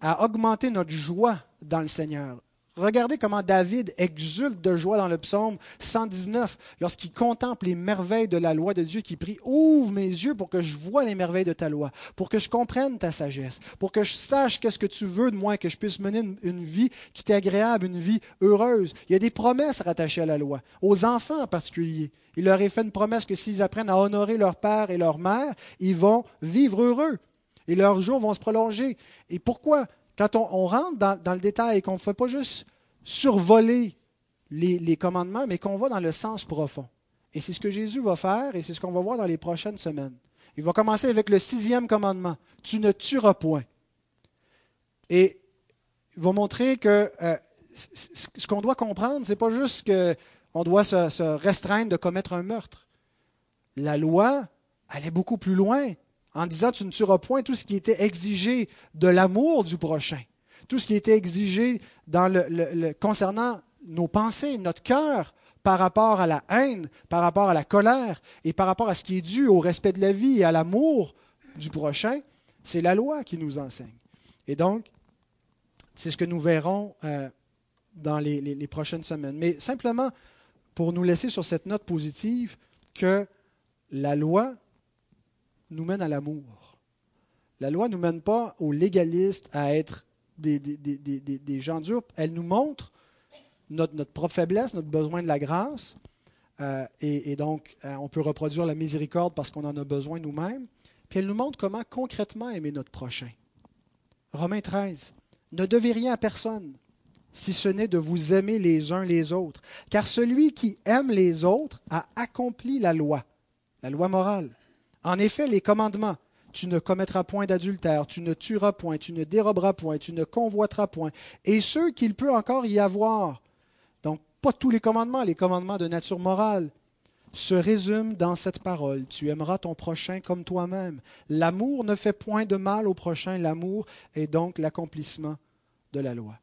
à augmenter notre joie dans le Seigneur. Regardez comment David exulte de joie dans le psaume 119 lorsqu'il contemple les merveilles de la loi de Dieu, qui prie Ouvre mes yeux pour que je voie les merveilles de ta loi, pour que je comprenne ta sagesse, pour que je sache qu'est-ce que tu veux de moi, que je puisse mener une, vie qui t'est agréable, une vie heureuse. Il y a des promesses rattachées à la loi, aux enfants en particulier. Il leur est fait une promesse que s'ils apprennent à honorer leur père et leur mère, ils vont vivre heureux et leurs jours vont se prolonger. Et pourquoi quand on, rentre dans, le détail et qu'on ne fait pas juste survoler les, commandements, mais qu'on va dans le sens profond. Et c'est ce que Jésus va faire et c'est ce qu'on va voir dans les prochaines semaines. Il va commencer avec le sixième commandement. Tu ne tueras point. Et il va montrer que euh, ce qu'on doit comprendre, ce n'est pas juste qu'on doit se, se, restreindre de commettre un meurtre. La loi allait beaucoup plus loin en disant tu ne tueras point tout ce qui était exigé de l'amour du prochain, tout ce qui était exigé dans le, concernant nos pensées, notre cœur par rapport à la haine, par rapport à la colère et par rapport à ce qui est dû au respect de la vie et à l'amour du prochain, c'est la loi qui nous enseigne. Et donc, c'est ce que nous verrons euh, dans les prochaines semaines. Mais simplement pour nous laisser sur cette note positive que la loi nous mène à l'amour. La loi ne nous mène pas aux légalistes à être des, des, gens durs. Elle nous montre notre, notre, propre faiblesse, notre besoin de la grâce. Euh, et, donc, euh, on peut reproduire la miséricorde parce qu'on en a besoin nous-mêmes. Puis elle nous montre comment concrètement aimer notre prochain. Romains 13. Ne devez rien à personne, si ce n'est de vous aimer les uns les autres. Car celui qui aime les autres a accompli la loi, la loi morale. En effet, les commandements, tu ne commettras point d'adultère, tu ne tueras point, tu ne déroberas point, tu ne convoiteras point, et ceux qu'il peut encore y avoir, donc pas tous les commandements, les commandements de nature morale, se résument dans cette parole. Tu aimeras ton prochain comme toi-même. L'amour ne fait point de mal au prochain, l'amour est donc l'accomplissement de la loi.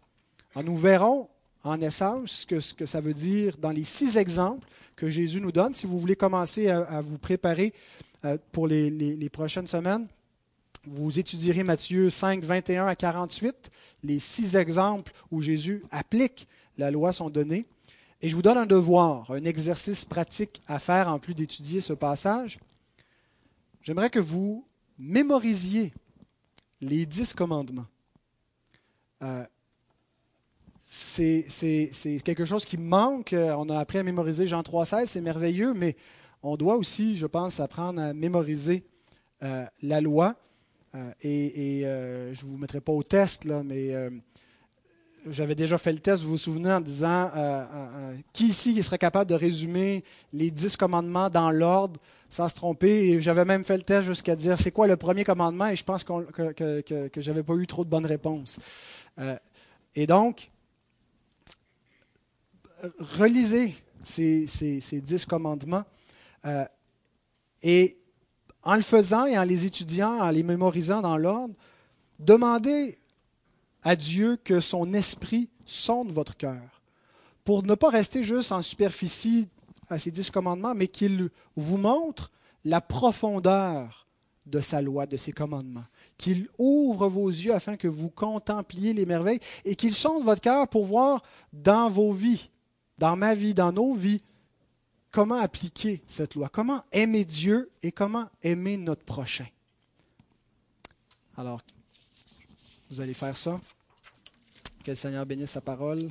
Nous verrons en essence ce que, ça veut dire dans les six exemples que Jésus nous donne. Si vous voulez commencer à vous préparer pour les, prochaines semaines. Vous étudierez Matthieu 5, 21 à 48. Les six exemples où Jésus applique la loi sont donnés. Et je vous donne un devoir, un exercice pratique à faire en plus d'étudier ce passage. J'aimerais que vous mémorisiez les dix commandements. Euh, c'est quelque chose qui manque. On a appris à mémoriser Jean 3,16, c'est merveilleux, mais on doit aussi, je pense, apprendre à mémoriser euh, la loi. Euh, et, euh, je ne vous mettrai pas au test, là, mais j'avais déjà fait le test, vous vous souvenez, en disant qui ici qui serait capable de résumer les dix commandements dans l'ordre sans se tromper. Et j'avais même fait le test jusqu'à dire c'est quoi le premier commandement, et je pense que, que, je n'avais pas eu trop de bonnes réponses. et donc, relisez ces dix commandements. Euh, et en le faisant et en les étudiant, en les mémorisant dans l'ordre, demandez à Dieu que son esprit sonde votre cœur. Pour ne pas rester juste en superficie à ces dix commandements, mais qu'il vous montre la profondeur de sa loi, de ses commandements, qu'il ouvre vos yeux afin que vous contempliez les merveilles et qu'il sonde votre cœur pour voir dans vos vies, dans ma vie, dans nos vies, comment appliquer cette loi, comment aimer Dieu et comment aimer notre prochain? Alors, vous allez faire ça. Que le Seigneur bénisse sa parole.